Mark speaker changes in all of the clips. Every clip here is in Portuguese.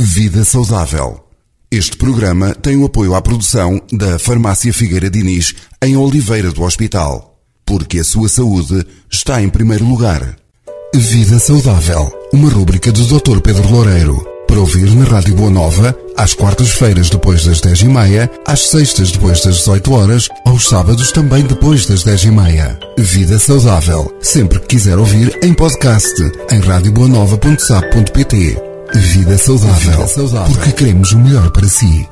Speaker 1: Vida Saudável. Este programa tem o apoio à produção da Farmácia Figueira Diniz em Oliveira do Hospital. Porque a sua saúde está em primeiro lugar. Vida Saudável. Uma rúbrica do Dr. Pedro Loureiro. Para ouvir na Rádio Boa Nova, às quartas-feiras depois das 10 e meia, às sextas depois das 18 horas, aos sábados também depois das 10 e meia. Vida Saudável. Sempre que quiser ouvir em podcast, em radioboanova.sap.pt. Vida saudável, Vida saudável, porque queremos o melhor para si.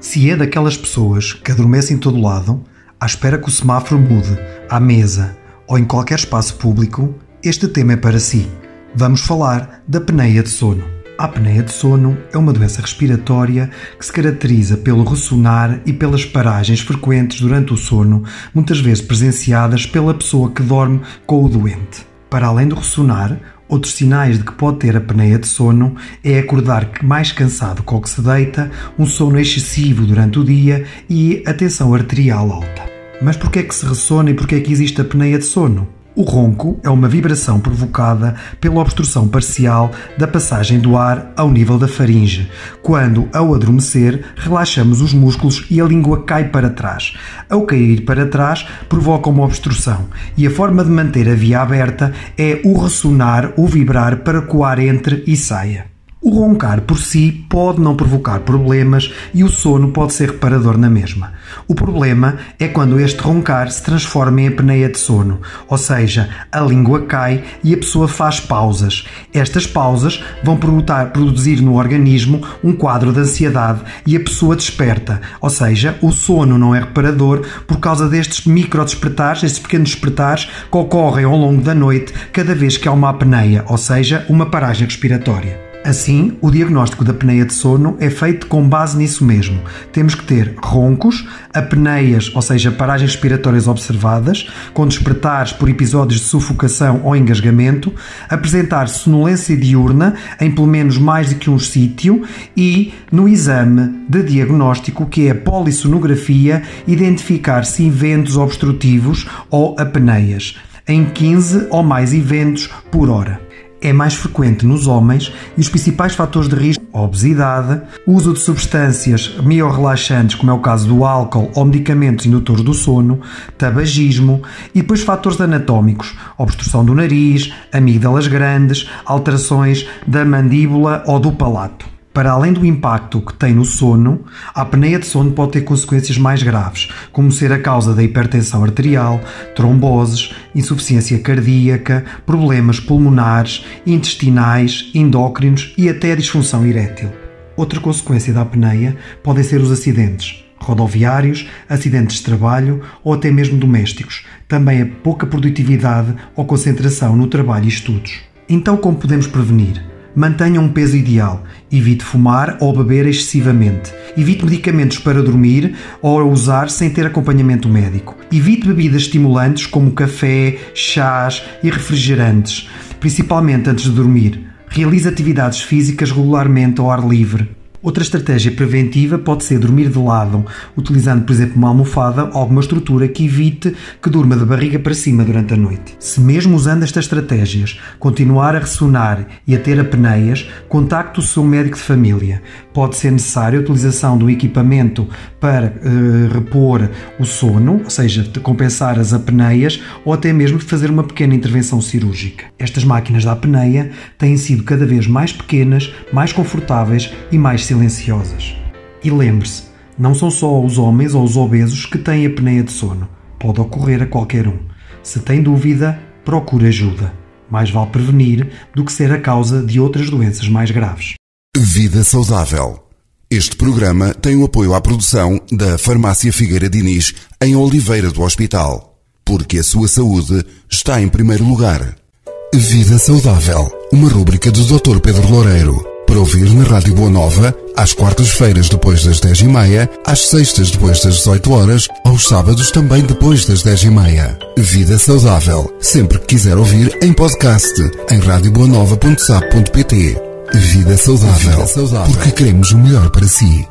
Speaker 2: Se é daquelas pessoas que adormecem em todo lado, à espera que o semáforo mude, à mesa ou em qualquer espaço público, este tema é para si. Vamos falar da apneia de sono. A apneia de sono é uma doença respiratória que se caracteriza pelo ressonar e pelas paragens frequentes durante o sono, muitas vezes presenciadas pela pessoa que dorme com o doente. Para além do ressonar, outros sinais de que pode ter apneia de sono é acordar mais cansado com que se deita, um sono excessivo durante o dia e a tensão arterial alta. Mas por que é que se ressona e por que é que existe apneia de sono? O ronco é uma vibração provocada pela obstrução parcial da passagem do ar ao nível da faringe, quando, ao adormecer, relaxamos os músculos e a língua cai para trás. Ao cair para trás, provoca uma obstrução, e a forma de manter a via aberta é o ressonar ou vibrar para que o ar entre e saia. O roncar por si pode não provocar problemas e o sono pode ser reparador na mesma. O problema é quando este roncar se transforma em apneia de sono, ou seja, a língua cai e a pessoa faz pausas. Estas pausas vão produzir no organismo um quadro de ansiedade e a pessoa desperta, ou seja, o sono não é reparador por causa destes micro despertares, estes pequenos despertares que ocorrem ao longo da noite cada vez que há uma apneia, ou seja, uma paragem respiratória. Assim, o diagnóstico da apneia de sono é feito com base nisso mesmo. Temos que ter roncos, apneias, ou seja, paragens respiratórias observadas, com despertares por episódios de sufocação ou engasgamento, apresentar sonolência diurna em pelo menos mais do que um sítio e, no exame de diagnóstico, que é a polissonografia, identificar se eventos obstrutivos ou apneias, em 15 ou mais eventos por hora é mais frequente nos homens e os principais fatores de risco obesidade, uso de substâncias miorrelaxantes, como é o caso do álcool ou medicamentos indutores do sono, tabagismo e depois fatores anatómicos, obstrução do nariz, amígdalas grandes, alterações da mandíbula ou do palato. Para além do impacto que tem no sono, a apneia de sono pode ter consequências mais graves, como ser a causa da hipertensão arterial, tromboses, insuficiência cardíaca, problemas pulmonares, intestinais, endócrinos e até disfunção erétil. Outra consequência da apneia podem ser os acidentes rodoviários, acidentes de trabalho ou até mesmo domésticos, também a pouca produtividade ou concentração no trabalho e estudos. Então, como podemos prevenir? Mantenha um peso ideal. Evite fumar ou beber excessivamente. Evite medicamentos para dormir ou usar sem ter acompanhamento médico. Evite bebidas estimulantes como café, chás e refrigerantes, principalmente antes de dormir. Realize atividades físicas regularmente ao ar livre. Outra estratégia preventiva pode ser dormir de lado, utilizando, por exemplo, uma almofada ou alguma estrutura que evite que durma de barriga para cima durante a noite. Se mesmo usando estas estratégias continuar a ressonar e a ter apneias, contacte o seu médico de família. Pode ser necessária a utilização do equipamento para uh, repor o sono, ou seja, compensar as apneias, ou até mesmo fazer uma pequena intervenção cirúrgica. Estas máquinas da apneia têm sido cada vez mais pequenas, mais confortáveis e mais silenciosas. E lembre-se, não são só os homens ou os obesos que têm apneia de sono. Pode ocorrer a qualquer um. Se tem dúvida, procure ajuda. Mais vale prevenir do que ser a causa de outras doenças mais graves.
Speaker 1: Vida Saudável. Este programa tem o apoio à produção da Farmácia Figueira Diniz em Oliveira do Hospital. Porque a sua saúde está em primeiro lugar. Vida Saudável. Uma rúbrica do Dr. Pedro Loureiro para ouvir na Rádio Boa Nova, às quartas-feiras depois das 10 e meia, às sextas depois das 18 horas, aos sábados também depois das 10 e meia. Vida saudável, sempre que quiser ouvir em podcast, em radioboanova.sap.pt. Vida saudável, Vida saudável, porque queremos o melhor para si.